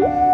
you.